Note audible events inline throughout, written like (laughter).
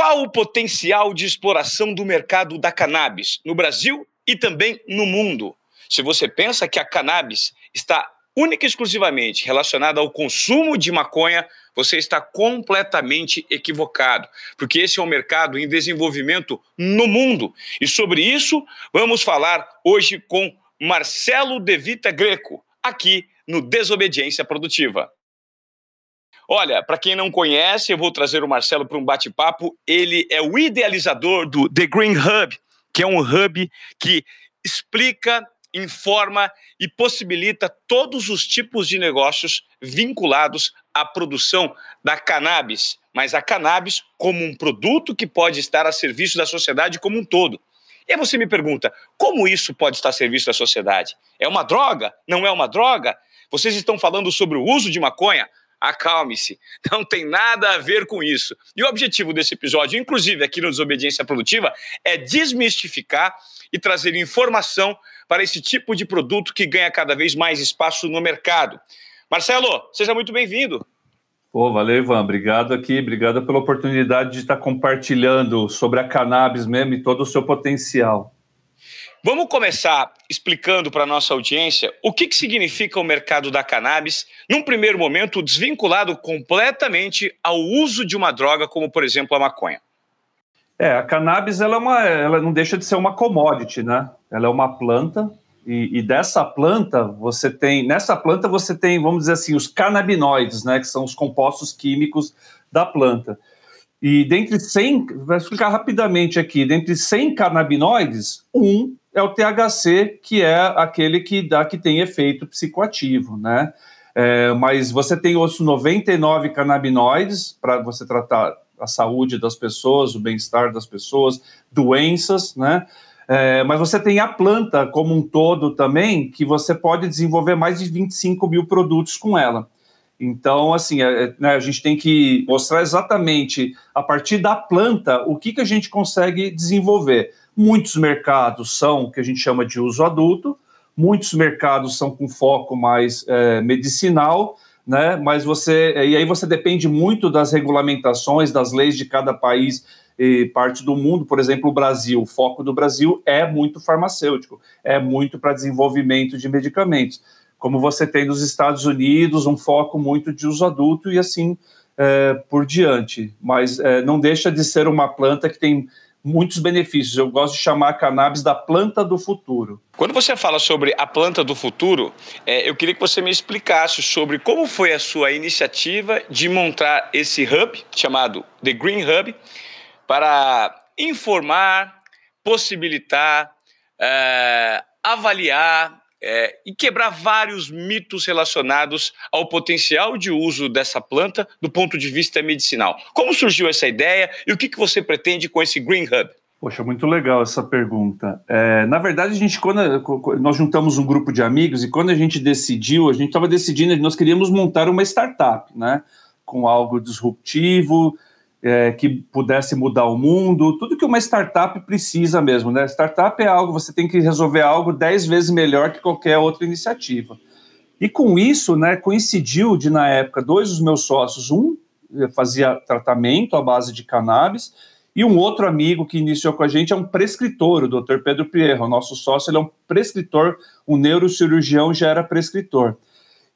Qual o potencial de exploração do mercado da cannabis no Brasil e também no mundo? Se você pensa que a cannabis está única e exclusivamente relacionada ao consumo de maconha, você está completamente equivocado, porque esse é um mercado em desenvolvimento no mundo. E sobre isso, vamos falar hoje com Marcelo De Vita Greco, aqui no Desobediência Produtiva. Olha, para quem não conhece, eu vou trazer o Marcelo para um bate-papo. Ele é o idealizador do The Green Hub, que é um hub que explica, informa e possibilita todos os tipos de negócios vinculados à produção da cannabis, mas a cannabis como um produto que pode estar a serviço da sociedade como um todo. E aí você me pergunta, como isso pode estar a serviço da sociedade? É uma droga? Não é uma droga? Vocês estão falando sobre o uso de maconha? Acalme-se, (laughs) não tem nada a ver com isso. E o objetivo desse episódio, inclusive aqui no Desobediência Produtiva, é desmistificar e trazer informação para esse tipo de produto que ganha cada vez mais espaço no mercado. Marcelo, seja muito bem-vindo. Pô, valeu, Ivan. Obrigado aqui, obrigado pela oportunidade de estar compartilhando sobre a cannabis mesmo e todo o seu potencial. Vamos começar explicando para a nossa audiência o que, que significa o mercado da cannabis, num primeiro momento desvinculado completamente ao uso de uma droga, como por exemplo a maconha. É, a cannabis ela, é uma, ela não deixa de ser uma commodity, né? Ela é uma planta e, e, dessa planta você tem, nessa planta você tem, vamos dizer assim, os canabinoides, né? Que são os compostos químicos da planta. E dentre 100, vou explicar rapidamente aqui, dentre 100 canabinoides, um é o THC, que é aquele que dá que tem efeito psicoativo, né? É, mas você tem outros 99 canabinoides para você tratar a saúde das pessoas, o bem-estar das pessoas, doenças, né? É, mas você tem a planta como um todo também, que você pode desenvolver mais de 25 mil produtos com ela. Então, assim, é, é, né, a gente tem que mostrar exatamente, a partir da planta, o que, que a gente consegue desenvolver. Muitos mercados são o que a gente chama de uso adulto, muitos mercados são com foco mais é, medicinal, né? Mas você e aí você depende muito das regulamentações, das leis de cada país e parte do mundo. Por exemplo, o Brasil, o foco do Brasil é muito farmacêutico, é muito para desenvolvimento de medicamentos. Como você tem nos Estados Unidos, um foco muito de uso adulto e assim é, por diante. Mas é, não deixa de ser uma planta que tem muitos benefícios. Eu gosto de chamar a cannabis da planta do futuro. Quando você fala sobre a planta do futuro, é, eu queria que você me explicasse sobre como foi a sua iniciativa de montar esse hub chamado The Green Hub para informar, possibilitar, é, avaliar é, e quebrar vários mitos relacionados ao potencial de uso dessa planta do ponto de vista medicinal. Como surgiu essa ideia e o que, que você pretende com esse Green Hub? Poxa, muito legal essa pergunta. É, na verdade, a gente, quando nós juntamos um grupo de amigos e quando a gente decidiu, a gente estava decidindo, nós queríamos montar uma startup, né? Com algo disruptivo, é, que pudesse mudar o mundo, tudo que uma startup precisa mesmo, né? Startup é algo, você tem que resolver algo dez vezes melhor que qualquer outra iniciativa. E com isso, né, coincidiu de, na época, dois dos meus sócios, um fazia tratamento à base de cannabis, e um outro amigo que iniciou com a gente é um prescritor, o Dr. Pedro Pierro, nosso sócio, ele é um prescritor, um neurocirurgião já era prescritor.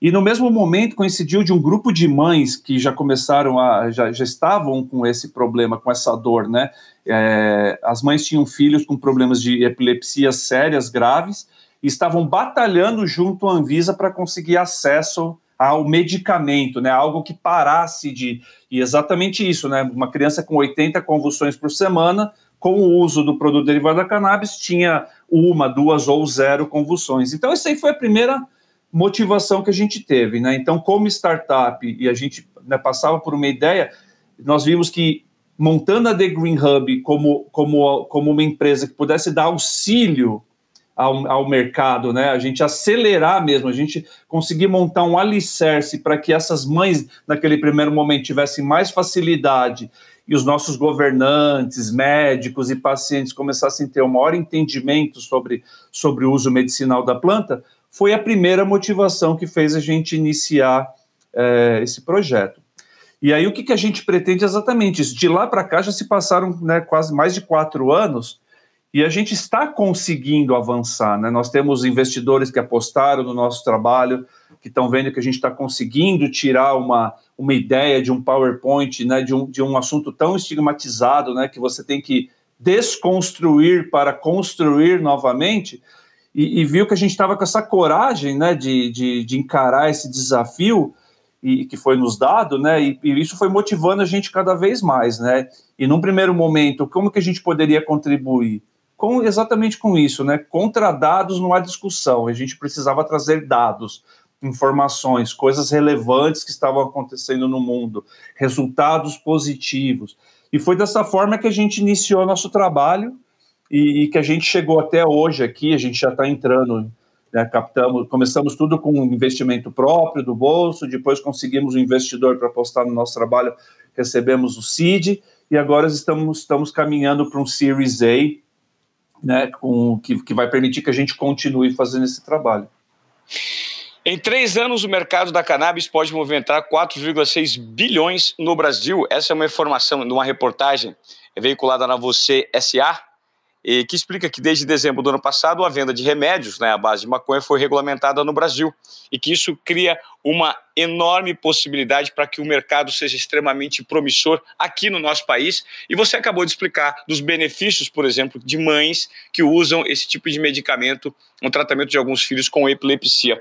E no mesmo momento coincidiu de um grupo de mães que já começaram a, já, já estavam com esse problema, com essa dor, né? É, as mães tinham filhos com problemas de epilepsia sérias, graves, e estavam batalhando junto à Anvisa para conseguir acesso ao medicamento, né? Algo que parasse de. E exatamente isso, né? Uma criança com 80 convulsões por semana, com o uso do produto derivado da cannabis, tinha uma, duas ou zero convulsões. Então, essa aí foi a primeira motivação que a gente teve, né? Então, como startup, e a gente né, passava por uma ideia, nós vimos que montando a The Green Hub como, como, como uma empresa que pudesse dar auxílio ao, ao mercado, né? A gente acelerar mesmo, a gente conseguir montar um alicerce para que essas mães, naquele primeiro momento, tivessem mais facilidade e os nossos governantes, médicos e pacientes começassem a ter um maior entendimento sobre, sobre o uso medicinal da planta, foi a primeira motivação que fez a gente iniciar é, esse projeto. E aí o que, que a gente pretende exatamente isso? De lá para cá já se passaram né, quase mais de quatro anos e a gente está conseguindo avançar. Né? Nós temos investidores que apostaram no nosso trabalho, que estão vendo que a gente está conseguindo tirar uma, uma ideia de um PowerPoint, né, de, um, de um assunto tão estigmatizado, né, que você tem que desconstruir para construir novamente, e, e viu que a gente estava com essa coragem né, de, de, de encarar esse desafio e que foi nos dado, né? E, e, isso foi motivando a gente cada vez mais, né? E num primeiro momento, como que a gente poderia contribuir? Com exatamente com isso, né? Contra dados não há discussão. A gente precisava trazer dados, informações, coisas relevantes que estavam acontecendo no mundo, resultados positivos. E foi dessa forma que a gente iniciou nosso trabalho e, e que a gente chegou até hoje aqui. A gente já está entrando né, captamos, começamos tudo com um investimento próprio do bolso, depois conseguimos um investidor para apostar no nosso trabalho, recebemos o seed e agora estamos, estamos caminhando para um Series A, né, com, que, que vai permitir que a gente continue fazendo esse trabalho. Em três anos, o mercado da cannabis pode movimentar 4,6 bilhões no Brasil. Essa é uma informação de uma reportagem veiculada na Você SA, e que explica que desde dezembro do ano passado a venda de remédios né, à base de maconha foi regulamentada no Brasil e que isso cria uma enorme possibilidade para que o mercado seja extremamente promissor aqui no nosso país. E você acabou de explicar dos benefícios, por exemplo, de mães que usam esse tipo de medicamento no tratamento de alguns filhos com epilepsia.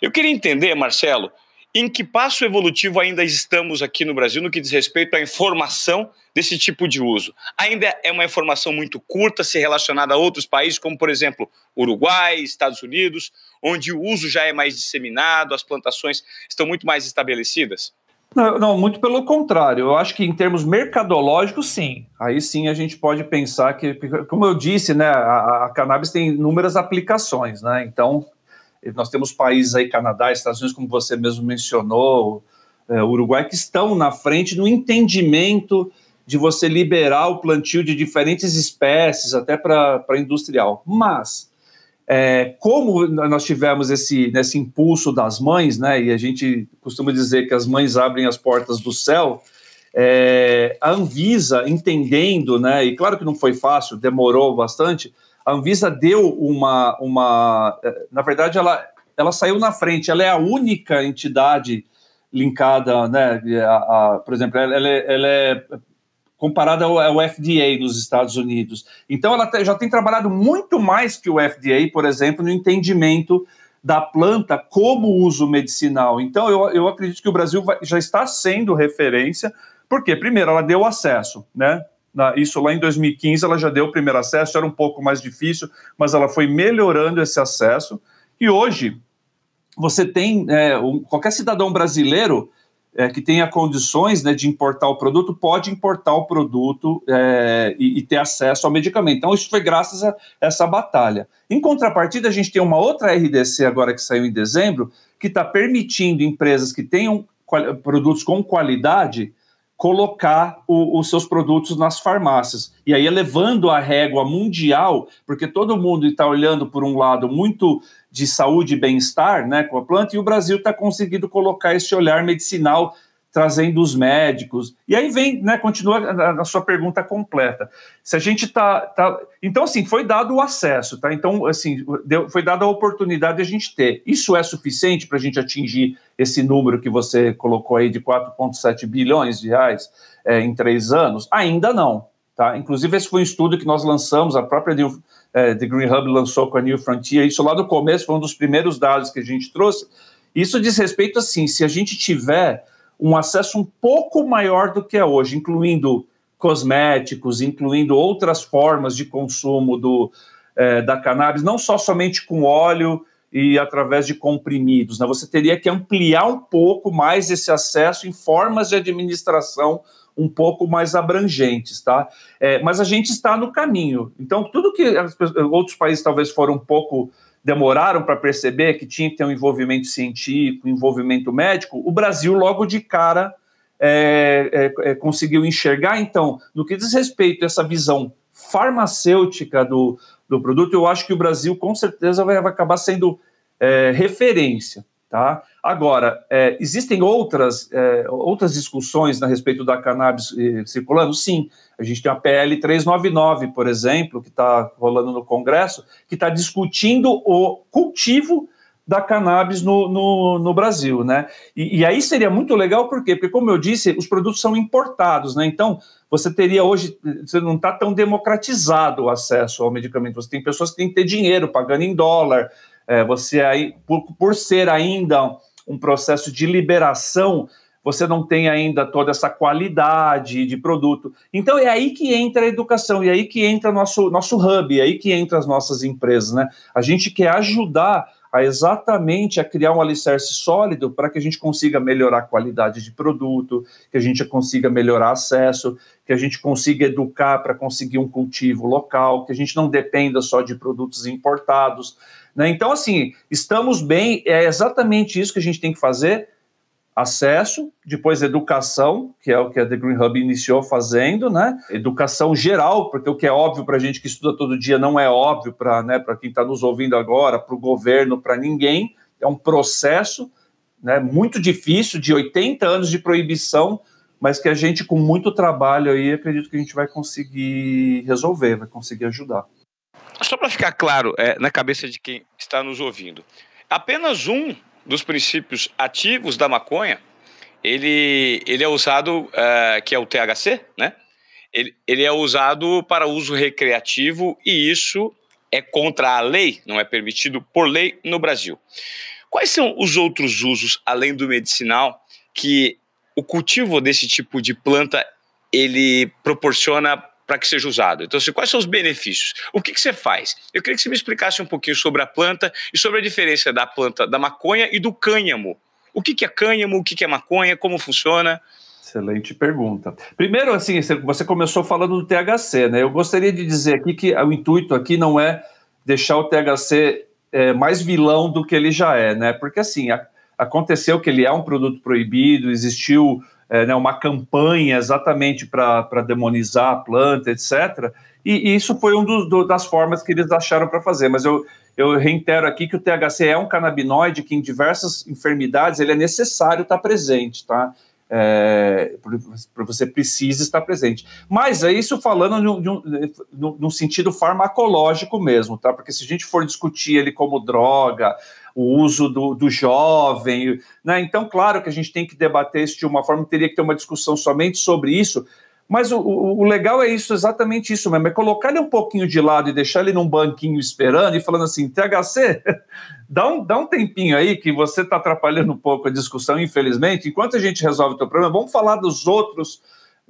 Eu queria entender, Marcelo, em que passo evolutivo ainda estamos aqui no Brasil no que diz respeito à informação desse tipo de uso? Ainda é uma informação muito curta se relacionada a outros países, como, por exemplo, Uruguai, Estados Unidos, onde o uso já é mais disseminado, as plantações estão muito mais estabelecidas? Não, não, muito pelo contrário. Eu acho que em termos mercadológicos, sim. Aí sim a gente pode pensar que, como eu disse, né, a, a cannabis tem inúmeras aplicações, né? Então nós temos países aí, Canadá, Estados Unidos, como você mesmo mencionou, é, Uruguai, que estão na frente no entendimento de você liberar o plantio de diferentes espécies, até para industrial. Mas, é, como nós tivemos esse, nesse impulso das mães, né, e a gente costuma dizer que as mães abrem as portas do céu, é, a Anvisa, entendendo, né, e claro que não foi fácil, demorou bastante, a Anvisa deu uma, uma eh, na verdade, ela, ela saiu na frente, ela é a única entidade linkada, né, a, a, por exemplo, ela, ela, é, ela é comparada ao, ao, FDA nos Estados Unidos. Então, ela já tem trabalhado muito mais que o FDA, por exemplo, no entendimento da planta como uso medicinal. Então, eu, eu acredito que o Brasil vai, já está sendo referência, porque, primeiro, ela deu acesso, né? Isso lá em 2015 ela já deu o primeiro acesso, era um pouco mais difícil, mas ela foi melhorando esse acesso. E hoje você tem é, um, qualquer cidadão brasileiro é, que tenha condições né, de importar o produto pode importar o produto é, e, e, ter acesso ao medicamento. Então isso foi graças a essa batalha. Em contrapartida, a gente tem uma outra RDC agora que saiu em dezembro que está permitindo empresas que tenham produtos com qualidade colocar o, os seus produtos nas farmácias. E aí elevando a régua mundial, porque todo mundo está olhando por um lado muito de saúde e bem-estar né, com a planta, e o Brasil está conseguindo colocar esse olhar medicinal trazendo os médicos. E aí vem, né, continua a, a sua pergunta completa. Se a gente está. Tá, então, assim, foi dado o acesso, tá? Então, assim, deu, foi dada a oportunidade de a gente ter. Isso é suficiente para a gente atingir esse número que você colocou aí de 4,7 bilhões de reais é, em três anos? Ainda não. Tá? Inclusive, esse foi um estudo que nós lançamos, a própria New, é, The Green Hub lançou com a New Frontier, isso lá no começo foi um dos primeiros dados que a gente trouxe. Isso diz respeito, assim, se a gente tiver um acesso um pouco maior do que é hoje, incluindo cosméticos, incluindo outras formas de consumo do, é, da cannabis, não só somente com óleo e através de comprimidos. Né? Você teria que ampliar um pouco mais esse acesso em formas de administração um pouco mais abrangentes, tá? É, mas a gente está no caminho. Então, tudo que outros países talvez foram um pouco demoraram para perceber que tinha que ter um envolvimento científico, envolvimento médico, o Brasil logo de cara é, é, é, conseguiu enxergar. Então, no que diz respeito a essa visão farmacêutica do, do produto, eu acho que o Brasil com certeza vai, vai acabar sendo é, referência. Tá? Agora, é, existem outras, é, outras discussões a respeito da cannabis eh, circulando? Sim. A gente tem a PL 399, por exemplo, que está rolando no Congresso, que está discutindo o cultivo da cannabis no, no, no Brasil, né? E, e, aí seria muito legal, por quê? Porque, como eu disse, os produtos são importados, né? Então, você teria hoje, você não está tão democratizado o acesso ao medicamento. Você tem pessoas que têm que ter dinheiro pagando em dólar, é, você aí, por, por ser ainda um processo de liberação, você não tem ainda toda essa qualidade de produto. Então é aí que entra a educação, e é aí que entra nosso nosso hub, é aí que entra as nossas empresas, né? A gente quer ajudar a exatamente a criar um alicerce sólido para que a gente consiga melhorar a qualidade de produto, que a gente consiga melhorar acesso, que a gente consiga educar para conseguir um cultivo local, que a gente não dependa só de produtos importados. Né? Então, assim, estamos bem, é exatamente isso que a gente tem que fazer. Acesso, depois educação, que é o que a The Green Hub iniciou fazendo, né? Educação geral, porque o que é óbvio para a gente que estuda todo dia não é óbvio para né, quem está nos ouvindo agora, para o governo, para ninguém. É um processo né, muito difícil, de 80 anos de proibição, mas que a gente, com muito trabalho aí, acredito que a gente vai conseguir resolver, vai conseguir ajudar. Só para ficar claro é, na cabeça de quem está nos ouvindo, apenas um dos princípios ativos da maconha, ele, ele é usado, uh, que é o THC, né? Ele, ele é usado para uso recreativo e isso é contra a lei, não é permitido por lei no Brasil. Quais são os outros usos, além do medicinal, que o cultivo desse tipo de planta ele proporciona para que seja usado. Então, assim, quais são os benefícios? O que, que você faz? Eu queria que você me explicasse um pouquinho sobre a planta e sobre a diferença da planta da maconha e do cânhamo. O que, que é cânhamo, o que, que é maconha, como funciona? Excelente pergunta. Primeiro, assim, você começou falando do THC, né? Eu gostaria de dizer aqui que o intuito aqui não é deixar o THC é, mais vilão do que ele já é, né? Porque assim, a, aconteceu que ele é um produto proibido, existiu é, né, uma campanha exatamente para demonizar a planta, etc. E, e isso foi uma do, das formas que eles acharam para fazer. Mas eu, eu reitero aqui que o THC é um canabinoide que em diversas enfermidades ele é necessário estar presente, tá? É, você precisa estar presente. Mas é isso falando um, sentido farmacológico mesmo, tá? Porque se a gente for discutir ele como droga, o uso do, do jovem, né? Então, claro que a gente tem que debater isso de uma forma, teria que ter uma discussão somente sobre isso, mas o, o, legal é isso, exatamente isso mesmo, é colocar ele um pouquinho de lado e deixar ele num banquinho esperando e falando assim, THC, (laughs) dá um, dá um tempinho aí que você está atrapalhando um pouco a discussão, infelizmente, enquanto a gente resolve o teu problema, vamos falar dos outros,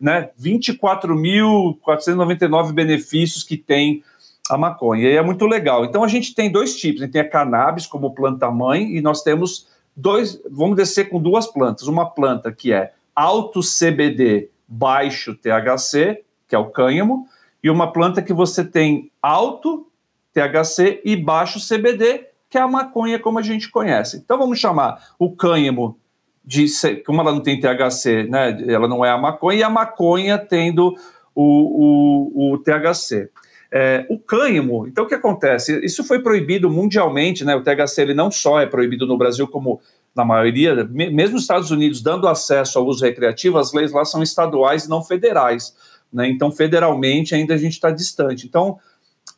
né, 24.499 benefícios que tem a maconha, e é muito legal. Então a gente tem dois tipos, a gente tem a cannabis como planta-mãe e nós temos dois, vamos descer com duas plantas, uma planta que é alto CBD, baixo THC, que é o cânhamo, e uma planta que você tem alto THC e baixo CBD, que é a maconha como a gente conhece. Então vamos chamar o cânhamo de como ela não tem THC, né? Ela não é a maconha e a maconha tendo o, o, o THC. É, o cânhamo, então o que acontece? Isso foi proibido mundialmente, né? O THC ele não só é proibido no Brasil como na maioria, mesmo os Estados Unidos dando acesso ao uso recreativo, as leis lá são estaduais e não federais. Né? Então, federalmente, ainda a gente está distante. Então,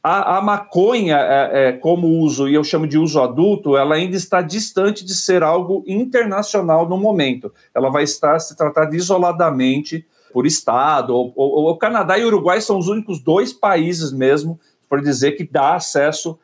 a, a maconha, é, é, como uso, e eu chamo de uso adulto, ela ainda está distante de ser algo internacional no momento. Ela vai estar se tratada isoladamente por estado. Ou, ou, o Canadá e o Uruguai são os únicos dois países mesmo, por dizer, que dá acesso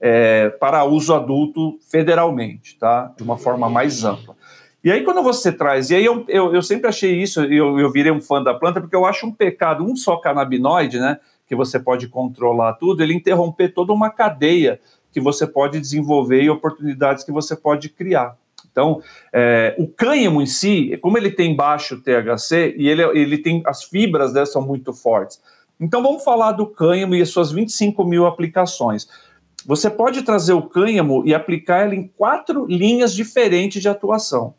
é, para uso adulto federalmente, tá? De uma forma mais ampla. E aí, quando você traz, e aí eu, eu, eu sempre achei isso, eu, eu virei um fã da planta, porque eu acho um pecado, um só canabinoide, né? Que você pode controlar tudo, ele interromper toda uma cadeia que você pode desenvolver e oportunidades que você pode criar. Então, é, o cânhamo em si, como ele tem baixo THC e ele, ele tem as fibras dessa são muito fortes. Então, vamos falar do cânhamo e as suas 25 mil aplicações. Você pode trazer o cânhamo e aplicar ele em quatro linhas diferentes de atuação.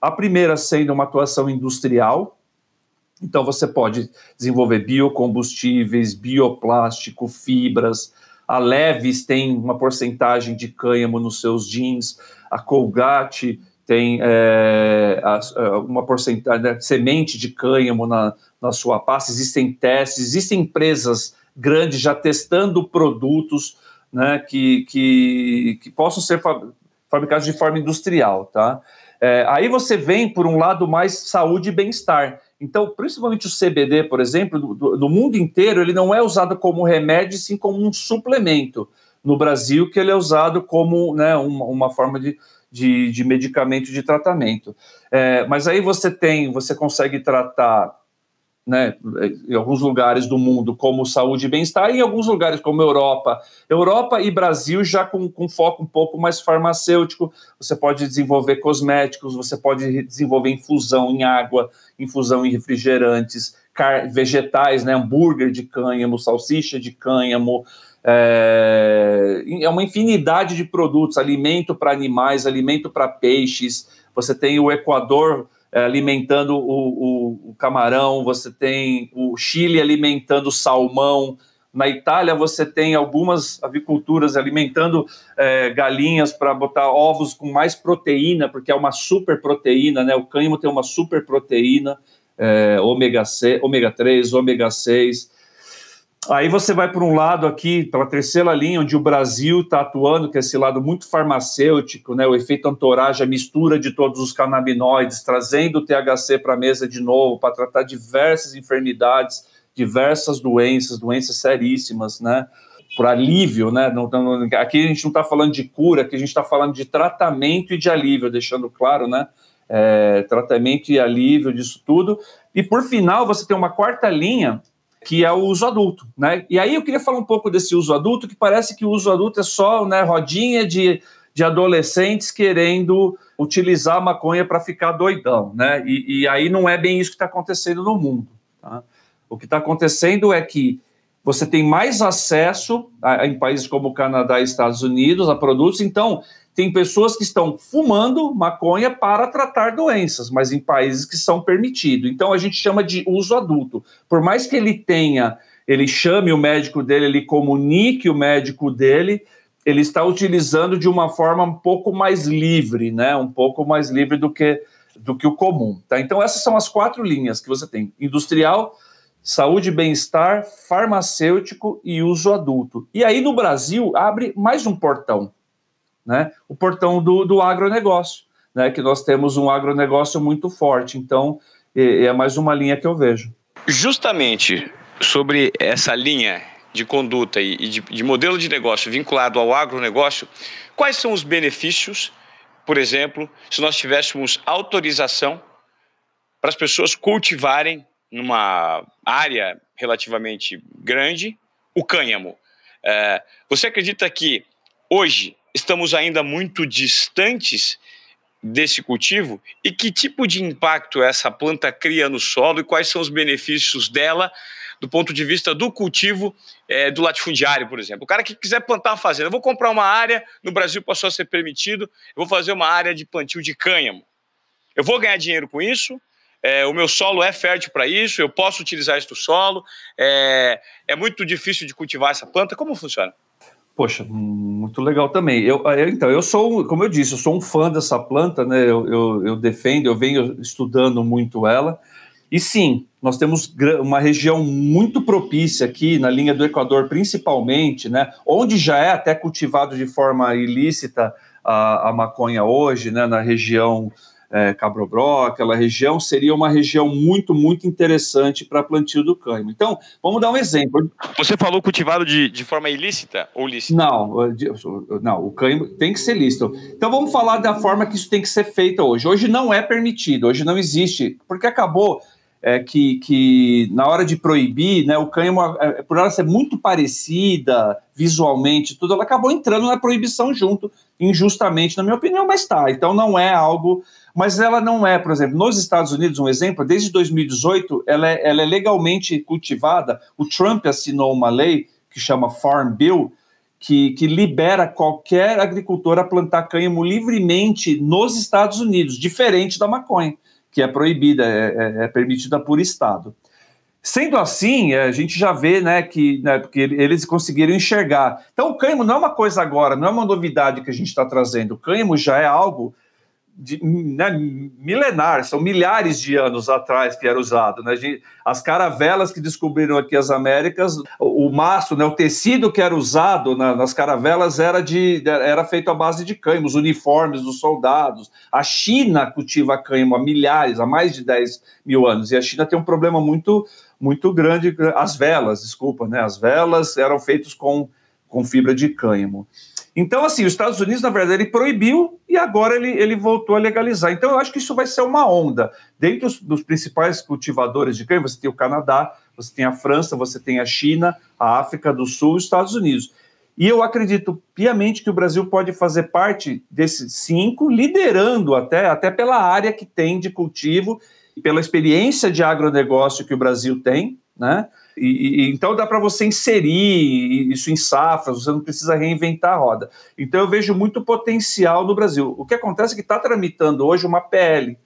A primeira sendo uma atuação industrial, então você pode desenvolver biocombustíveis, bioplástico, fibras. A Leves tem uma porcentagem de cânhamo nos seus jeans. A Colgate tem é, a, uma porcentagem de né, semente de cânhamo na, na sua pasta, existem testes, existem empresas grandes já testando produtos né, que, que, que possam ser fabricados de forma industrial, tá? É, aí você vem por um lado mais saúde e bem-estar. Então, principalmente o CBD, por exemplo, do, no mundo inteiro, ele não é usado como remédio, sim como um suplemento. No Brasil, que ele é usado como né, uma, uma forma de, de, de, medicamento de tratamento. É, mas aí você tem, você consegue tratar né, em alguns lugares do mundo como saúde e bem-estar, em alguns lugares como Europa. Europa e Brasil já com, com foco um pouco mais farmacêutico, você pode desenvolver cosméticos, você pode desenvolver infusão em água, infusão em refrigerantes, vegetais, né, hambúrguer de cânhamo, salsicha de cânhamo, é, é uma infinidade de produtos, alimento para animais, alimento para peixes, você tem o Equador é, alimentando o, o, o, camarão, você tem o Chile alimentando o salmão. Na Itália, você tem algumas aviculturas alimentando é, galinhas para botar ovos com mais proteína, porque é uma super proteína, né? O cânhamo tem uma super proteína, é, ômega, C, ômega 3, ômega 6. Aí você vai para um lado aqui, pela terceira linha, onde o Brasil está atuando, que é esse lado muito farmacêutico, né, o efeito entourage, a mistura de todos os canabinoides, trazendo o THC para a mesa de novo, para tratar diversas enfermidades, diversas doenças, doenças seríssimas, né, por alívio, né, não, não, aqui a gente não está falando de cura, aqui a gente está falando de tratamento e de alívio, deixando claro, né, é, tratamento e alívio disso tudo. E por final, você tem uma quarta linha, que é o uso adulto, né? E aí eu queria falar um pouco desse uso adulto, que parece que o uso adulto é só né, rodinha de, de adolescentes querendo utilizar a maconha para ficar doidão, né? E, e, aí não é bem isso que está acontecendo no mundo. Tá? O que está acontecendo é que você tem mais acesso a, em países como Canadá e Estados Unidos a produtos, então tem pessoas que estão fumando maconha para tratar doenças, mas em países que são permitidos. Então a gente chama de uso adulto. Por mais que ele tenha, ele chame o médico dele, ele comunique o médico dele, ele está utilizando de uma forma um pouco mais livre, né? Um pouco mais livre do que do que o comum, tá? Então essas são as quatro linhas que você tem: industrial, saúde e bem-estar, farmacêutico e uso adulto. E aí no Brasil abre mais um portão né? O portão do, do agronegócio, né? Que nós temos um agronegócio muito forte. Então, é, mais uma linha que eu vejo. Justamente sobre essa linha de conduta e de, de modelo de negócio vinculado ao agronegócio, quais são os benefícios, por exemplo, se nós tivéssemos autorização para as pessoas cultivarem numa área relativamente grande o cânhamo? É, você acredita que hoje estamos ainda muito distantes desse cultivo e que tipo de impacto essa planta cria no solo e quais são os benefícios dela do ponto de vista do cultivo é, do latifundiário, por exemplo. O cara que quiser plantar uma fazenda, eu vou comprar uma área, no Brasil passou a ser permitido, eu vou fazer uma área de plantio de cânhamo. Eu vou ganhar dinheiro com isso, é, o meu solo é fértil para isso, eu posso utilizar este solo, é, é muito difícil de cultivar essa planta, como funciona? Poxa, muito legal também. Eu, eu, então, eu sou, como eu disse, eu sou um fã dessa planta, né? Eu, eu, eu, defendo, eu venho estudando muito ela. E sim, nós temos uma região muito propícia aqui, na linha do Equador, principalmente, né? Onde já é até cultivado de forma ilícita a, a maconha hoje, né? Na região é, Cabrobró, aquela região, seria uma região muito, muito interessante para plantio do cânhamo. Então, vamos dar um exemplo. Você falou cultivado de, de forma ilícita ou lícita? Não, não, o cânhamo tem que ser lícito. Então, vamos falar da forma que isso tem que ser feito hoje. Hoje não é permitido, hoje não existe, porque acabou é, que, que na hora de proibir, né, o cânhamo, é, por ela ser muito parecida visualmente, tudo, ela acabou entrando na proibição junto, injustamente, na minha opinião, mas tá. Então não é algo mas ela não é, por exemplo, nos Estados Unidos, um exemplo, desde 2018, ela é, ela é legalmente cultivada. O Trump assinou uma lei que chama Farm Bill, que, que, libera qualquer agricultor a plantar cânhamo livremente nos Estados Unidos, diferente da maconha, que é proibida, é, é, é permitida por Estado. Sendo assim, a gente já vê né, que né, porque eles conseguiram enxergar. Então, o cânhamo não é uma coisa agora, não é uma novidade que a gente está trazendo. O cânhamo já é algo de, né, milenar, são milhares de anos atrás que era usado. Né? As caravelas que descobriram aqui as Américas, o, o maço, né, o tecido que era usado na, nas caravelas era, de, era feito à base de cânhamo, os uniformes dos soldados. A China cultiva cânhamo há milhares, há mais de 10 mil anos, e a China tem um problema muito, muito grande, as velas, desculpa, né? as velas eram feitas com, com fibra de cânhamo. Então, assim, os Estados Unidos, na verdade, ele proibiu e agora ele, ele voltou a legalizar. Então, eu acho que isso vai ser uma onda. Dentre os dos principais cultivadores de cana, você tem o Canadá, você tem a França, você tem a China, a África do Sul e os Estados Unidos. E eu acredito piamente que o Brasil pode fazer parte desses cinco, liderando até, até pela área que tem de cultivo, pela experiência de agronegócio que o Brasil tem, né? E, e, então dá para você inserir isso em safras, você não precisa reinventar a roda. Então eu vejo muito potencial no Brasil. O que acontece é que está tramitando hoje uma PL,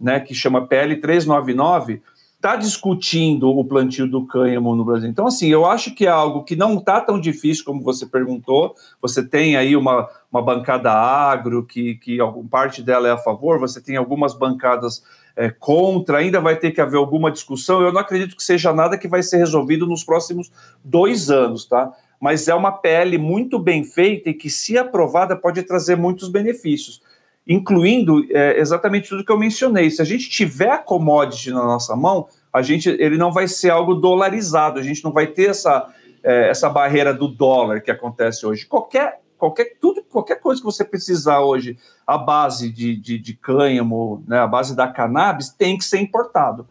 né, que chama PL 399, está discutindo o plantio do cânhamo no Brasil. Então, assim, eu acho que é algo que não está tão difícil como você perguntou. Você tem aí uma, uma bancada agro, que, que parte dela é a favor, você tem algumas bancadas é, contra, ainda vai ter que haver alguma discussão. Eu não acredito que seja nada que vai ser resolvido nos próximos dois anos, tá? Mas é uma PL muito bem feita e que, se aprovada, pode trazer muitos benefícios, incluindo é, exatamente tudo que eu mencionei. Se a gente tiver a commodity na nossa mão, a gente, ele não vai ser algo dolarizado, a gente não vai ter essa, é, essa barreira do dólar que acontece hoje. Qualquer qualquer, tudo, qualquer coisa que você precisar hoje, a base de, de, de cânhamo, né, a base da cannabis, tem que ser importado.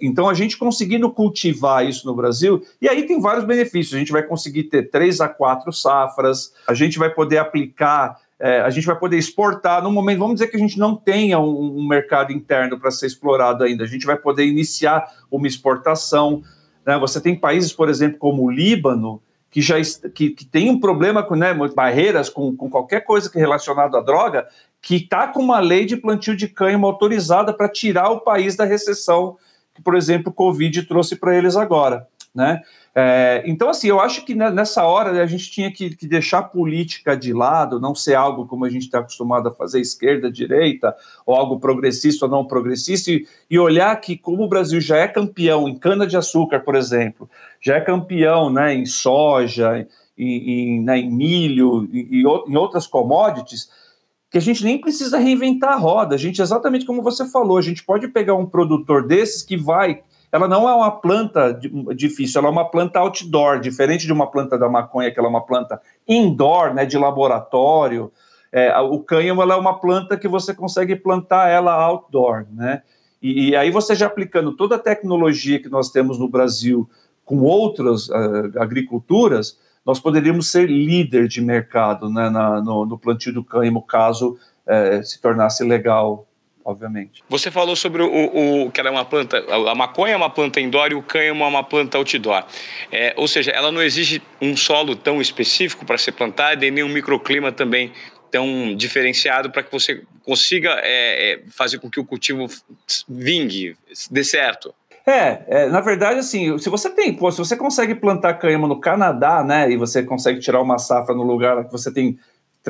Então, a gente conseguindo cultivar isso no Brasil, e aí tem vários benefícios. A gente vai conseguir ter três a quatro safras, a gente vai poder aplicar, é, a gente vai poder exportar. No momento, vamos dizer que a gente não tenha um, um mercado interno para ser explorado ainda, a gente vai poder iniciar uma exportação. Né? Você tem países, por exemplo, como o Líbano, que já que, que tem um problema com né, barreiras com, com qualquer coisa que é relacionado à droga, que está com uma lei de plantio de cânhamo autorizada para tirar o país da recessão que, por exemplo, o Covid trouxe para eles agora. Né? É, então, assim, eu acho que nessa hora a gente tinha que, que, deixar a política de lado, não ser algo como a gente está acostumado a fazer, esquerda, direita, ou algo progressista ou não progressista, e, e, olhar que, como o Brasil já é campeão em cana-de-açúcar, por exemplo, já é campeão né, em soja, em, em, né, em milho, e em outras commodities, que a gente nem precisa reinventar a roda. A gente, exatamente como você falou, a gente pode pegar um produtor desses que vai ela não é uma planta difícil, ela é uma planta outdoor, diferente de uma planta da maconha, que ela é uma planta indoor, né, de laboratório. É, o cânhamo é uma planta que você consegue plantar ela outdoor, né? E, e, aí você já aplicando toda a tecnologia que nós temos no Brasil com outras uh, agriculturas, nós poderíamos ser líder de mercado né, na, no, no, plantio do cânhamo, caso uh, se tornasse legal obviamente. Você falou sobre o, o, que ela é uma planta, a maconha é uma planta indoor e o cânhamo é uma planta outdoor. É, ou seja, ela não exige um solo tão específico para ser plantada e nem um microclima também tão diferenciado para que você consiga é, é, fazer com que o cultivo vingue, dê certo. É, é, na verdade, assim, se você tem, pô, se você consegue plantar cânhamo no Canadá, né, e você consegue tirar uma safra no lugar que você tem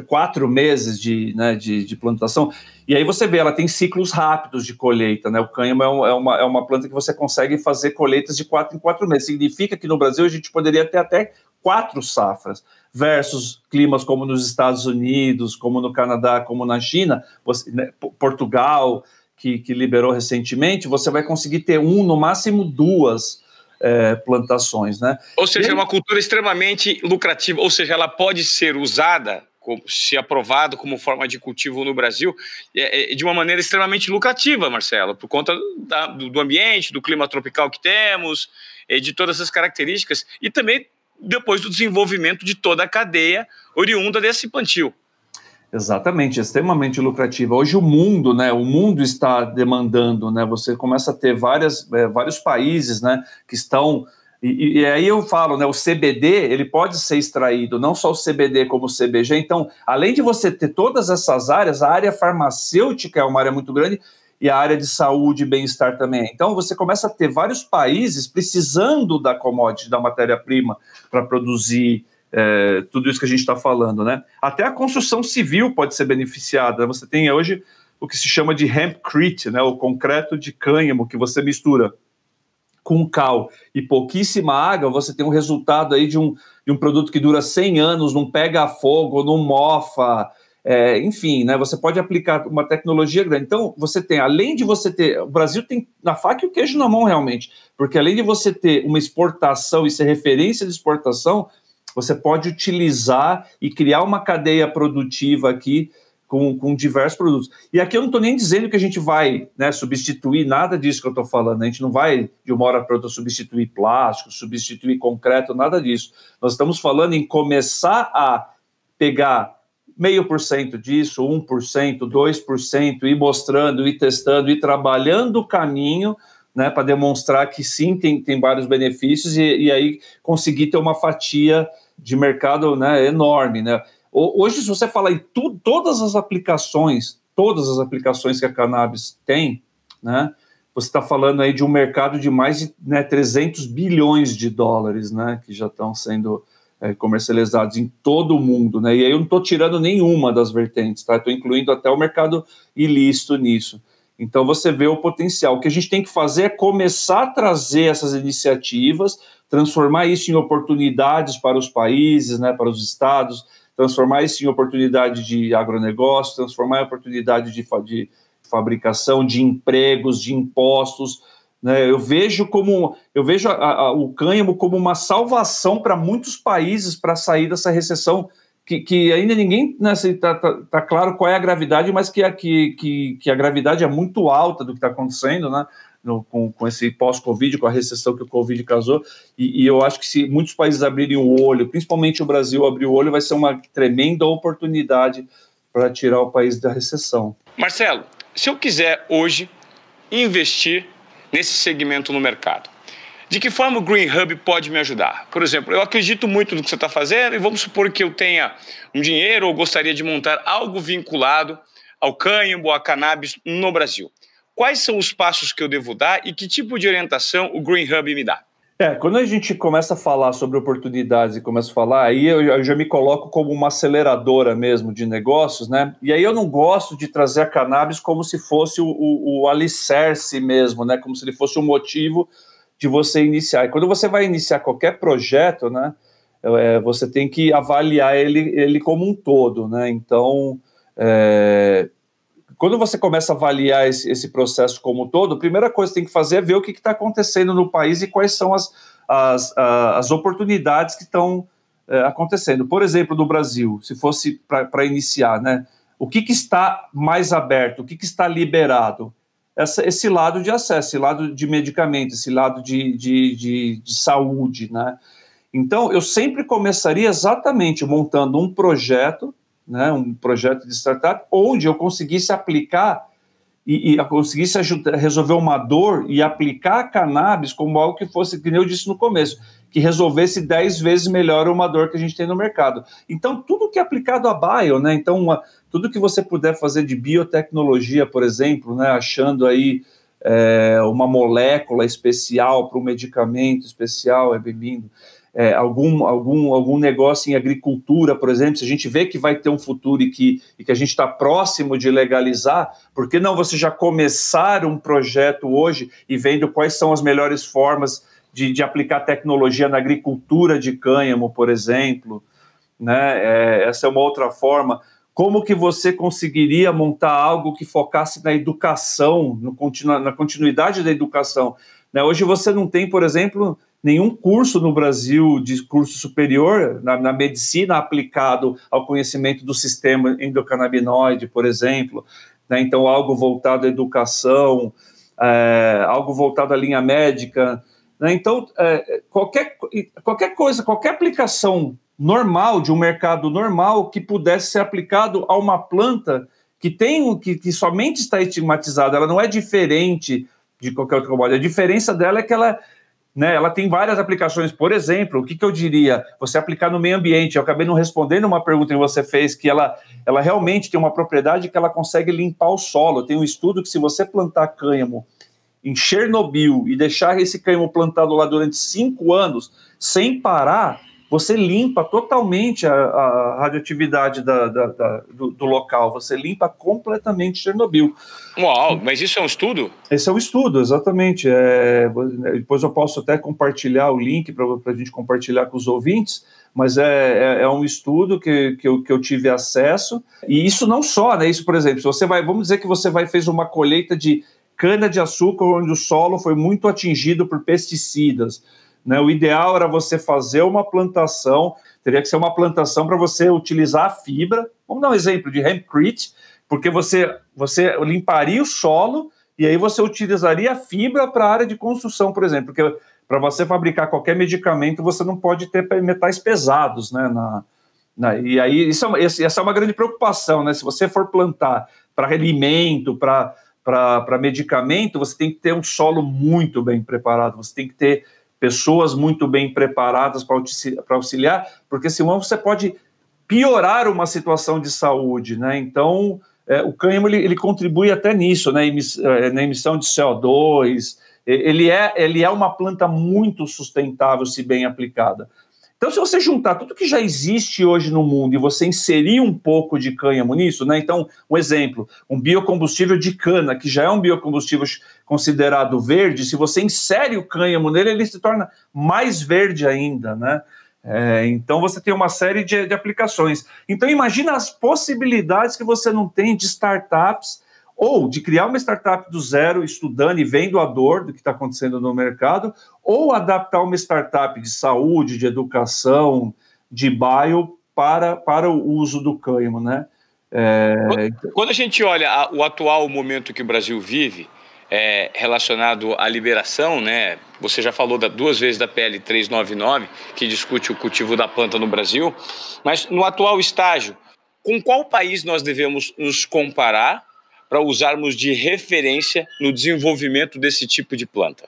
quatro meses de, né, de, de, plantação, e aí você vê, ela tem ciclos rápidos de colheita, né? O cânhamo é, um, é, uma, é uma planta que você consegue fazer colheitas de quatro em quatro meses. Significa que no Brasil a gente poderia ter até quatro safras, versus climas como nos Estados Unidos, como no Canadá, como na China, você, né, Portugal, que, que liberou recentemente, você vai conseguir ter um, no máximo duas é, plantações, né? Ou seja, é uma cultura extremamente lucrativa, ou seja, ela pode ser usada se aprovado como forma de cultivo no Brasil, é, é, de uma maneira extremamente lucrativa, Marcelo, por conta da, do, ambiente, do clima tropical que temos, é, de todas essas características, e também depois do desenvolvimento de toda a cadeia oriunda desse plantio. Exatamente, extremamente lucrativa. Hoje o mundo, né, o mundo está demandando, né, você começa a ter várias, é, vários países, né, que estão e, e, aí eu falo, né, o CBD ele pode ser extraído, não só o CBD como o CBG. Então, além de você ter todas essas áreas, a área farmacêutica é uma área muito grande e a área de saúde e bem-estar também. Então você começa a ter vários países precisando da commodity, da matéria-prima, para produzir é, tudo isso que a gente está falando, né? Até a construção civil pode ser beneficiada. Você tem hoje o que se chama de hempcrete, né? O concreto de cânhamo que você mistura com cal e pouquíssima água, você tem um resultado aí de um, de um produto que dura 100 anos, não pega fogo, não mofa, é, enfim, né, você pode aplicar uma tecnologia grande. Então, você tem, além de você ter. O Brasil tem na faca e o queijo na mão, realmente, porque além de você ter uma exportação e ser referência de exportação, você pode utilizar e criar uma cadeia produtiva aqui com, com diversos produtos. E aqui eu não estou nem dizendo que a gente vai né, substituir nada disso que eu estou falando. A gente não vai, de uma hora para outra, substituir plástico, substituir concreto, nada disso. Nós estamos falando em começar a pegar meio por cento disso, 1%, 2%, e mostrando, e testando, e trabalhando o caminho né, para demonstrar que sim, tem, tem vários benefícios, e, e aí conseguir ter uma fatia de mercado né, enorme. Né? Hoje, se você falar em tu, todas as aplicações, todas as aplicações que a cannabis tem, né, você está falando aí de um mercado de mais de né, 300 bilhões de dólares, né, que já estão sendo é, comercializados em todo o mundo, né? E aí eu não estou tirando nenhuma das vertentes, tá? Estou incluindo até o mercado ilícito nisso. Então você vê o potencial. O que a gente tem que fazer é começar a trazer essas iniciativas, transformar isso em oportunidades para os países, né, para os estados, transformar isso em oportunidade de agronegócio, transformar em oportunidade de, de fabricação, de empregos, de impostos, né? Eu vejo como eu vejo a, a, o cânhamo como uma salvação para muitos países para sair dessa recessão que, que ainda ninguém está né, tá, tá, tá, claro qual é a gravidade, mas que a, que, que, que a gravidade é muito alta do que está acontecendo, né? No, com, com esse pós-Covid, com a recessão que o Covid causou, e, e, eu acho que se muitos países abrirem o olho, principalmente o Brasil abrir o olho, vai ser uma tremenda oportunidade para tirar o país da recessão. Marcelo, se eu quiser hoje investir nesse segmento no mercado. De que forma o Green Hub pode me ajudar? Por exemplo, eu acredito muito no que você está fazendo e vamos supor que eu tenha um dinheiro ou gostaria de montar algo vinculado ao cânhamo, à cannabis no Brasil. Quais são os passos que eu devo dar e que tipo de orientação o Green Hub me dá? É, quando a gente começa a falar sobre oportunidades e começa a falar, aí eu, eu, já me coloco como uma aceleradora mesmo de negócios, né? E aí eu não gosto de trazer a cannabis como se fosse o, o, o alicerce mesmo, né? Como se ele fosse o motivo de você iniciar. E quando você vai iniciar qualquer projeto, né? É, você tem que avaliar ele, ele como um todo, né? Então, é, quando você começa a avaliar esse, esse, processo como um todo, a primeira coisa que tem que fazer é ver o que está acontecendo no país e quais são as, as, as oportunidades que estão é, acontecendo. Por exemplo, no Brasil, se fosse para iniciar, né? O que, que, está mais aberto, o que, que está liberado? Essa, esse lado de acesso, esse lado de medicamento, esse lado de, de, de, de saúde, né? Então, eu sempre começaria exatamente montando um projeto né, um projeto de startup, onde eu conseguisse aplicar e, e conseguisse ajudar, resolver uma dor e aplicar a cannabis como algo que fosse, que eu disse no começo, que resolvesse 10 vezes melhor uma dor que a gente tem no mercado. Então, tudo que é aplicado a bio, né? Então, uma, tudo que você puder fazer de biotecnologia, por exemplo, né? Achando aí é, uma molécula especial para um medicamento especial, é bem-vindo é, algum, algum, algum negócio em agricultura, por exemplo, se a gente vê que vai ter um futuro e que, e que a gente está próximo de legalizar, por que não você já começar um projeto hoje e vendo quais são as melhores formas de, de aplicar tecnologia na agricultura de cânhamo, por exemplo? Né? É, essa é uma outra forma. Como que você conseguiria montar algo que focasse na educação, continu, na continuidade da educação? Né? Hoje você não tem, por exemplo, nenhum curso no Brasil de curso superior na, na, medicina aplicado ao conhecimento do sistema endocannabinoide, por exemplo. Né? Então, algo voltado à educação, é, algo voltado à linha médica. Né? Então, é, qualquer, qualquer coisa, qualquer aplicação normal, de um mercado normal, que pudesse ser aplicado a uma planta que tem que, que somente está estigmatizada, ela não é diferente de qualquer outra commodity. A diferença dela é que ela né, ela tem várias aplicações. Por exemplo, o que, que eu diria? Você aplicar no meio ambiente. Eu acabei não respondendo uma pergunta que você fez, que ela, ela realmente tem uma propriedade que ela consegue limpar o solo. Tem um estudo que se você plantar cânhamo em Chernobyl e deixar esse cânhamo plantado lá durante cinco anos, sem parar, você limpa totalmente a, a radioatividade da, da, da, do, do, local, você limpa completamente Chernobyl. Uau, mas isso é um estudo? Esse é um estudo, exatamente. É, depois eu posso até compartilhar o link para a gente compartilhar com os ouvintes, mas é, é, é, um estudo que, que, eu, que eu tive acesso, e isso não só, né? Isso, por exemplo, se você vai, vamos dizer que você vai fez uma colheita de cana-de-açúcar onde o solo foi muito atingido por pesticidas né? O ideal era você fazer uma plantação, teria que ser uma plantação para você utilizar a fibra. Vamos dar um exemplo de hempcrete, porque você, você limparia o solo e aí você utilizaria a fibra para a área de construção, por exemplo, porque para você fabricar qualquer medicamento você não pode ter metais pesados, né? Na, na, e aí isso é, essa é uma grande preocupação, né? Se você for plantar para alimento, para para medicamento, você tem que ter um solo muito bem preparado, você tem que ter pessoas muito bem preparadas para auxiliar, porque senão você pode piorar uma situação de saúde, né? Então, é, o cânhamo ele, ele, contribui até nisso, né? É, na emissão de CO2. Ele é, ele é uma planta muito sustentável se bem aplicada. Então, se você juntar tudo que já existe hoje no mundo e você inserir um pouco de cânhamo nisso, né? Então, um exemplo, um biocombustível de cana, que já é um biocombustível considerado verde, se você insere o cânhamo nele, ele se torna mais verde ainda, né? É, então você tem uma série de, de aplicações. Então imagina as possibilidades que você não tem de startups ou de criar uma startup do zero, estudando e vendo a dor do que está acontecendo no mercado, ou adaptar uma startup de saúde, de educação, de bio para, para o uso do cânhamo, né? É... Quando a gente olha o atual momento que o Brasil vive, é, relacionado à liberação, né? Você já falou da, duas vezes da PL 399, que discute o cultivo da planta no Brasil, mas no atual estágio, com qual país nós devemos nos comparar para usarmos de referência no desenvolvimento desse tipo de planta?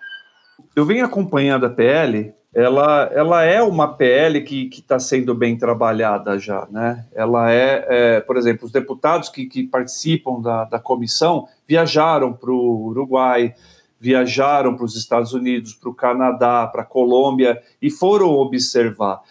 Eu venho acompanhando a PL, ela, ela é uma PL que está sendo bem trabalhada já, né? Ela é, é por exemplo, os deputados que, que participam da, da comissão viajaram para o Uruguai, viajaram para os Estados Unidos, para o Canadá, para a Colômbia e foram observar.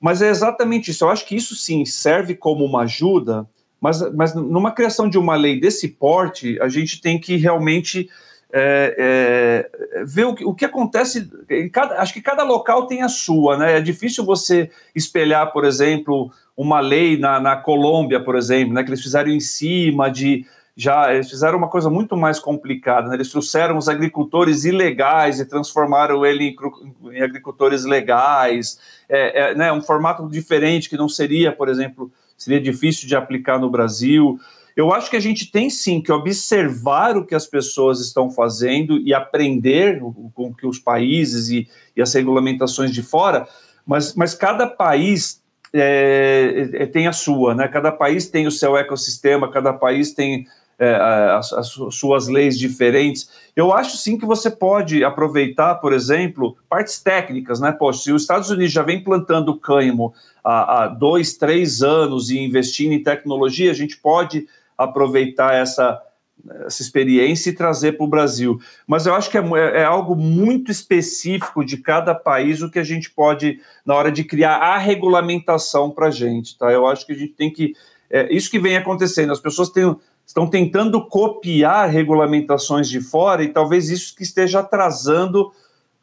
Mas é exatamente isso. Eu acho que isso sim serve como uma ajuda mas, mas numa criação de uma lei desse porte, a gente tem que realmente é, é, ver o que, o que acontece. Cada, acho que cada local tem a sua, né? É difícil você espelhar, por exemplo, uma lei na, na Colômbia, por exemplo, né, que eles fizeram em cima de. Já eles fizeram uma coisa muito mais complicada. Né? Eles trouxeram os agricultores ilegais e transformaram ele em, em agricultores legais. É, é, né, um formato diferente que não seria, por exemplo, seria difícil de aplicar no Brasil. Eu acho que a gente tem sim que observar o que as pessoas estão fazendo e aprender com que os países e, e as regulamentações de fora, mas, mas cada país é, é, tem a sua, né? Cada país tem o seu ecossistema, cada país tem é, as, as, suas leis diferentes. Eu acho sim que você pode aproveitar, por exemplo, partes técnicas, né? Poxa, se os Estados Unidos já vem plantando cânhamo há, há dois, três anos e investindo em tecnologia, a gente pode aproveitar essa, essa experiência e trazer para o Brasil. Mas eu acho que é, é, algo muito específico de cada país o que a gente pode, na hora de criar a regulamentação para a gente. Tá? Eu acho que a gente tem que. É, isso que vem acontecendo, as pessoas têm estão tentando copiar regulamentações de fora e talvez isso que esteja atrasando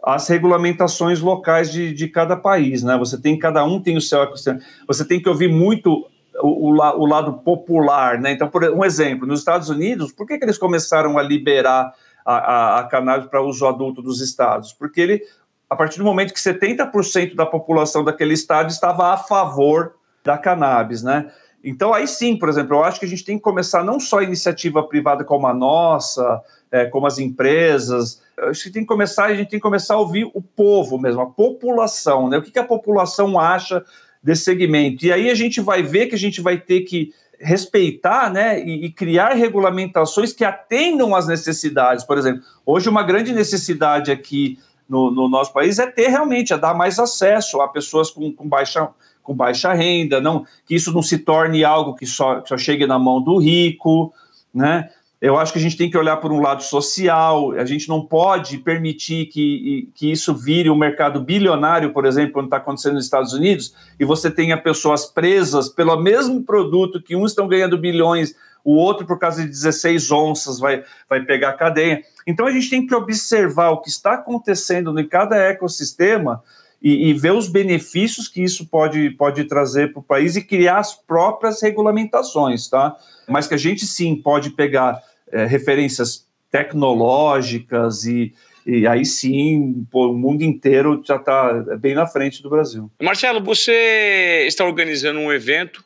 as regulamentações locais de, de cada país, né? Você tem, cada um tem o seu ecossistema. Você tem que ouvir muito o, o, o, lado popular, né? Então, por um exemplo, nos Estados Unidos, por que, que eles começaram a liberar a, a, a cannabis para uso adulto dos estados? Porque ele, a partir do momento que 70% da população daquele estado estava a favor da cannabis, né? Então, aí sim, por exemplo, eu acho que a gente tem que começar não só a iniciativa privada como a nossa, é, como as empresas, acho que tem que começar, a gente tem que começar a ouvir o povo mesmo, a população, né? O que, que a população acha desse segmento. E aí a gente vai ver que a gente vai ter que respeitar né, e, e, criar regulamentações que atendam às necessidades. Por exemplo, hoje uma grande necessidade aqui no, no, nosso país é ter realmente, é dar mais acesso a pessoas com, com, baixa, com baixa renda, não que isso não se torne algo que só, só chegue na mão do rico, né? Eu acho que a gente tem que olhar por um lado social, a gente não pode permitir que, que isso vire um mercado bilionário, por exemplo, quando está acontecendo nos Estados Unidos, e você tenha pessoas presas pelo mesmo produto, que uns estão ganhando bilhões, o outro, por causa de 16 onças, vai, vai pegar a cadeia. Então a gente tem que observar o que está acontecendo em cada ecossistema e, e ver os benefícios que isso pode, pode trazer para o país e criar as próprias regulamentações, tá? Mas que a gente sim pode pegar é, referências tecnológicas e, e aí sim pô, o mundo inteiro já está bem na frente do Brasil. Marcelo, você está organizando um evento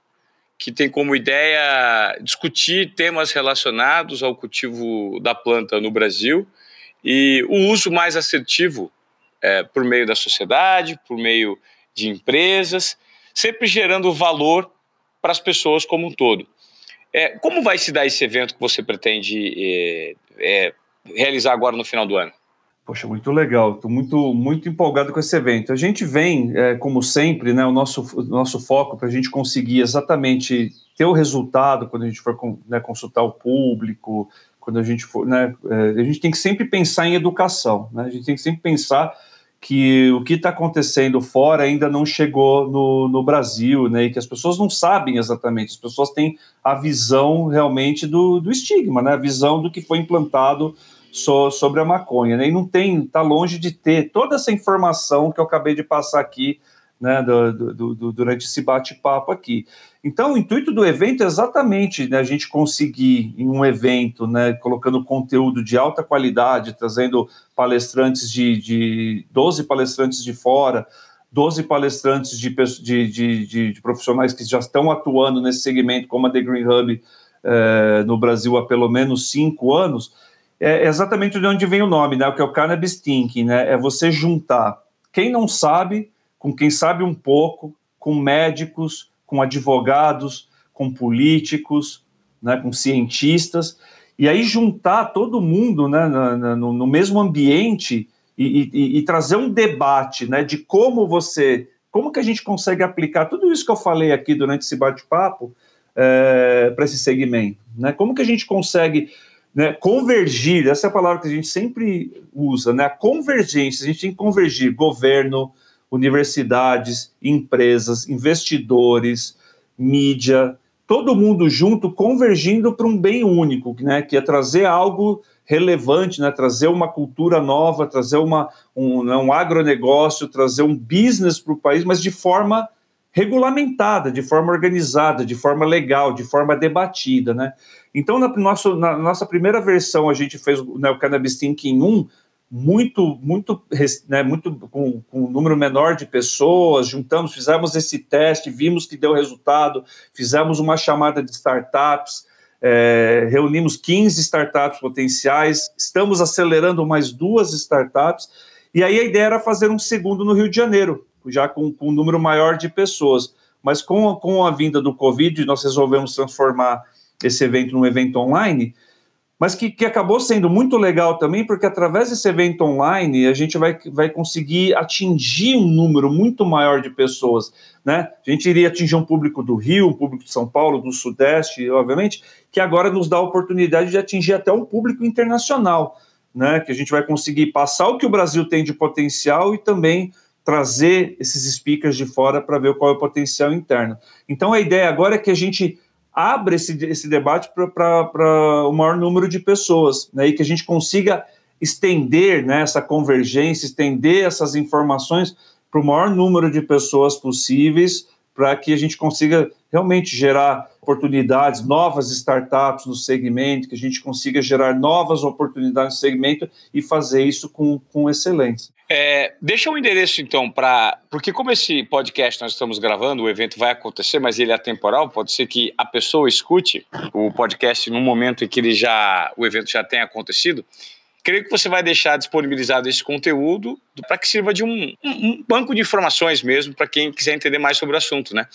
que tem como ideia discutir temas relacionados ao cultivo da planta no Brasil e o uso mais assertivo é, por meio da sociedade, por meio de empresas, sempre gerando valor para as pessoas como um todo. É, como vai se dar esse evento que você pretende é, é realizar agora no final do ano? Poxa, muito legal. Estou muito, muito empolgado com esse evento. A gente vem, é, como sempre, né, o nosso, o nosso foco para a gente conseguir exatamente ter o resultado quando a gente for né, consultar o público, quando a gente for. Né, é, a gente tem que sempre pensar em educação. Né, a gente tem que sempre pensar que o que está acontecendo fora ainda não chegou no, no Brasil, né, e que as pessoas não sabem exatamente, as pessoas têm a visão realmente do, do estigma, né, a visão do que foi implantado so, sobre a maconha, né? E não tem, está longe de ter toda essa informação que eu acabei de passar aqui, né, do, do, do, durante esse bate-papo aqui. Então, o intuito do evento é exatamente né, a gente conseguir, em um evento, né, colocando conteúdo de alta qualidade, trazendo palestrantes de, de 12 palestrantes de fora, 12 palestrantes de, de, de, de, profissionais que já estão atuando nesse segmento, como a The Green Hub eh, no Brasil há pelo menos cinco anos, é exatamente de onde vem o nome, né? O que é o cannabis thinking, né? É você juntar quem não sabe com quem sabe um pouco, com médicos, com advogados, com políticos, né? Com cientistas e aí juntar todo mundo, né? No, no mesmo ambiente e, e, e, trazer um debate, né? De como você, como que a gente consegue aplicar tudo isso que eu falei aqui durante esse bate-papo é, para esse segmento, né? Como que a gente consegue né, convergir, essa é a palavra que a gente sempre usa, né, a convergência, a gente tem que convergir governo, universidades, empresas, investidores, mídia, todo mundo junto convergindo para um bem único, né, que é trazer algo relevante, né, trazer uma cultura nova, trazer uma, um, né, um agronegócio, trazer um business para o país, mas de forma regulamentada, de forma organizada, de forma legal, de forma debatida, né? Então, na, nosso, na nossa primeira versão, a gente fez né, o Cannabis Thinking 1, muito, muito, né, muito com, com, um número menor de pessoas, juntamos, fizemos esse teste, vimos que deu resultado, fizemos uma chamada de startups, é, reunimos 15 startups potenciais, estamos acelerando mais duas startups, e aí a ideia era fazer um segundo no Rio de Janeiro, já com, com um número maior de pessoas. Mas com, com a vinda do Covid, nós resolvemos transformar esse evento num evento online, mas que, que acabou sendo muito legal também, porque através desse evento online a gente vai, vai conseguir atingir um número muito maior de pessoas. Né? A gente iria atingir um público do Rio, um público de São Paulo, do Sudeste, obviamente, que agora nos dá a oportunidade de atingir até um público internacional, né? que a gente vai conseguir passar o que o Brasil tem de potencial e também trazer esses speakers de fora para ver qual é o potencial interno. Então a ideia agora é que a gente abra esse, esse debate para o maior número de pessoas, né, e que a gente consiga estender né, essa convergência, estender essas informações para o maior número de pessoas possíveis, para que a gente consiga realmente gerar oportunidades, novas startups no segmento, que a gente consiga gerar novas oportunidades no segmento e fazer isso com, com excelência. É, deixa o um endereço então para. Porque, como esse podcast nós estamos gravando, o evento vai acontecer, mas ele é temporal, pode ser que a pessoa escute o podcast no momento em que ele já, o evento já tenha acontecido. Creio que você vai deixar disponibilizado esse conteúdo para que sirva de um, um banco de informações mesmo para quem quiser entender mais sobre o assunto, né?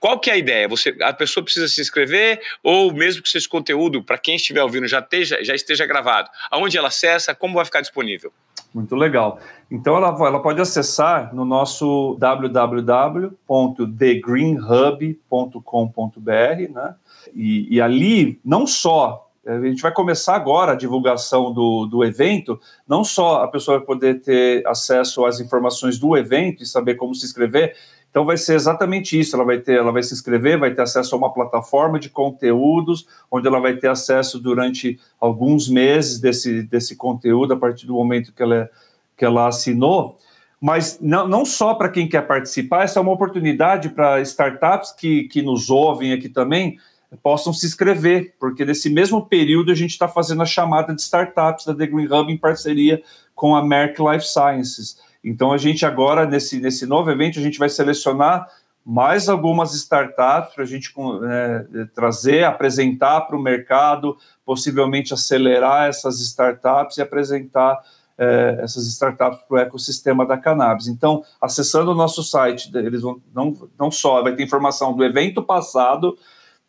Qual que é a ideia? Você, a pessoa precisa se inscrever ou mesmo que esse conteúdo, para quem estiver ouvindo, já esteja, já esteja gravado? Aonde ela acessa? Como vai ficar disponível? Muito legal. Então ela, ela pode acessar no nosso www.thegreenhub.com.br, né? E, e, ali não só a gente vai começar agora a divulgação do, do evento, não só a pessoa vai poder ter acesso às informações do evento e saber como se inscrever, então vai ser exatamente isso. Ela vai ter, ela vai se inscrever, vai ter acesso a uma plataforma de conteúdos, onde ela vai ter acesso durante alguns meses desse, desse conteúdo a partir do momento que ela, que ela assinou. Mas não, não só para quem quer participar, essa é uma oportunidade para startups que, que nos ouvem aqui também possam se inscrever, porque nesse mesmo período a gente está fazendo a chamada de startups da The Green Hub em parceria com a Merck Life Sciences. Então, a gente agora, nesse, nesse novo evento, a gente vai selecionar mais algumas startups para a gente é, trazer, apresentar para o mercado, possivelmente acelerar essas startups e apresentar é, essas startups para o ecossistema da cannabis. Então, acessando o nosso site, eles vão não, não só vai ter informação do evento passado,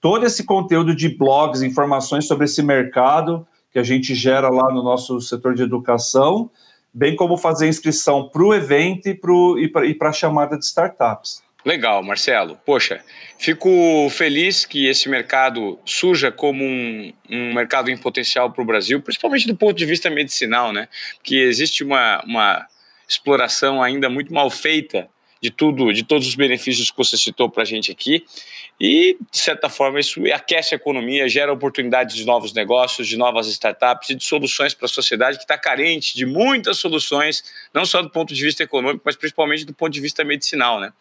todo esse conteúdo de blogs, informações sobre esse mercado que a gente gera lá no nosso setor de educação, bem como fazer inscrição para o evento e para a chamada de startups. Legal, Marcelo. Poxa, fico feliz que esse mercado surja como um, um mercado em potencial para o Brasil, principalmente do ponto de vista medicinal, né? Que existe uma, uma exploração ainda muito mal feita de tudo, de todos os benefícios que você citou para a gente aqui. E, de certa forma, isso aquece a economia, gera oportunidades de novos negócios, de novas startups e de soluções para a sociedade que está carente de muitas soluções, não só do ponto de vista econômico, mas principalmente do ponto de vista medicinal. Né?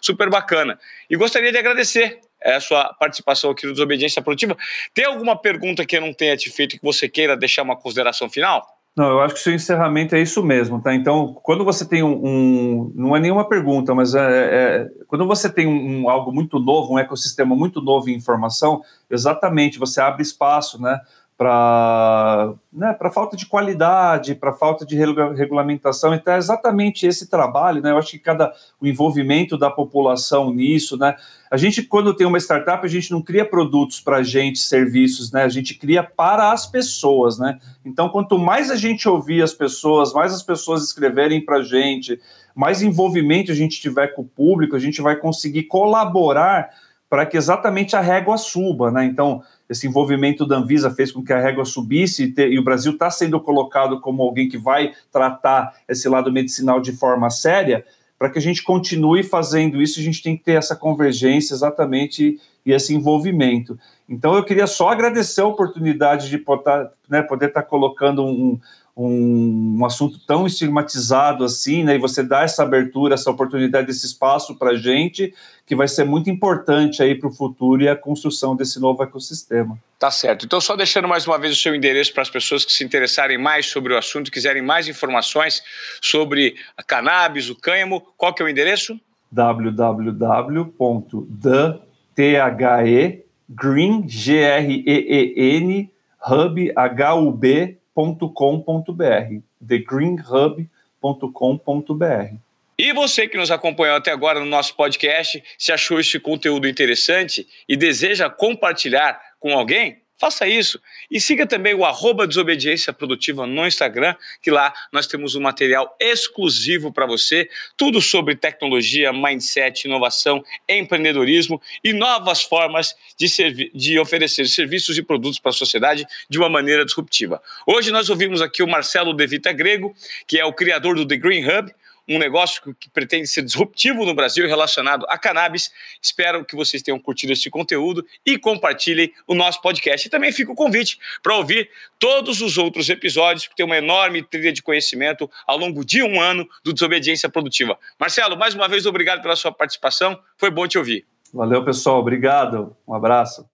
Super bacana. E gostaria de agradecer eh, a sua participação aqui no Desobediência Produtiva. Tem alguma pergunta que eu não tenha te feito que você queira deixar uma consideração final? Não, eu acho que o seu encerramento é isso mesmo, tá? Então, quando você tem um, um não é nenhuma pergunta, mas é, é quando você tem um, um, algo muito novo, um ecossistema muito novo em informação, exatamente, você abre espaço, né, para né, falta de qualidade, para falta de regulamentação. Então, é exatamente esse trabalho, né? Eu acho que cada o envolvimento da população nisso, né? A gente, quando tem uma startup, a gente não cria produtos para a gente, serviços, né? A gente cria para as pessoas, né? Então, quanto mais a gente ouvir as pessoas, mais as pessoas escreverem para a gente, mais envolvimento a gente tiver com o público, a gente vai conseguir colaborar para que exatamente a régua suba, né? Então, esse envolvimento da Anvisa fez com que a régua subisse e, te, e o Brasil está sendo colocado como alguém que vai tratar esse lado medicinal de forma séria. Para que a gente continue fazendo isso, a gente tem que ter essa convergência exatamente e esse envolvimento. Então, eu queria só agradecer a oportunidade de poder, né, poder estar tá colocando um, um, um, assunto tão estigmatizado assim, né, e você dar essa abertura, essa oportunidade, esse espaço para a gente, que vai ser muito importante aí para o futuro e a construção desse novo ecossistema. Tá certo. Então, só deixando mais uma vez o seu endereço para as pessoas que se interessarem mais sobre o assunto, quiserem mais informações sobre a cannabis, o cânhamo, qual que é o endereço? www.the.green, G-R-E-E-N, hub, H-U-B, thegreenhub.com.br, thegreenhub.com.br. E você que nos acompanhou até agora no nosso podcast, se achou este conteúdo interessante e deseja compartilhar com alguém, faça isso. E siga também o arroba Desobediência Produtiva no Instagram, que lá nós temos um material exclusivo para você, tudo sobre tecnologia, mindset, inovação, empreendedorismo e novas formas de, de oferecer serviços e produtos para a sociedade de uma maneira disruptiva. Hoje nós ouvimos aqui o Marcelo Devita Grego, que é o criador do The Green Hub, um negócio que pretende ser disruptivo no Brasil relacionado a cannabis. Espero que vocês tenham curtido esse conteúdo e compartilhem o nosso podcast. E também fica o convite para ouvir todos os outros episódios, que tem uma enorme trilha de conhecimento ao longo de um ano do Desobediência Produtiva. Marcelo, mais uma vez, obrigado pela sua participação. Foi bom te ouvir. Valeu, pessoal. Obrigado. Um abraço.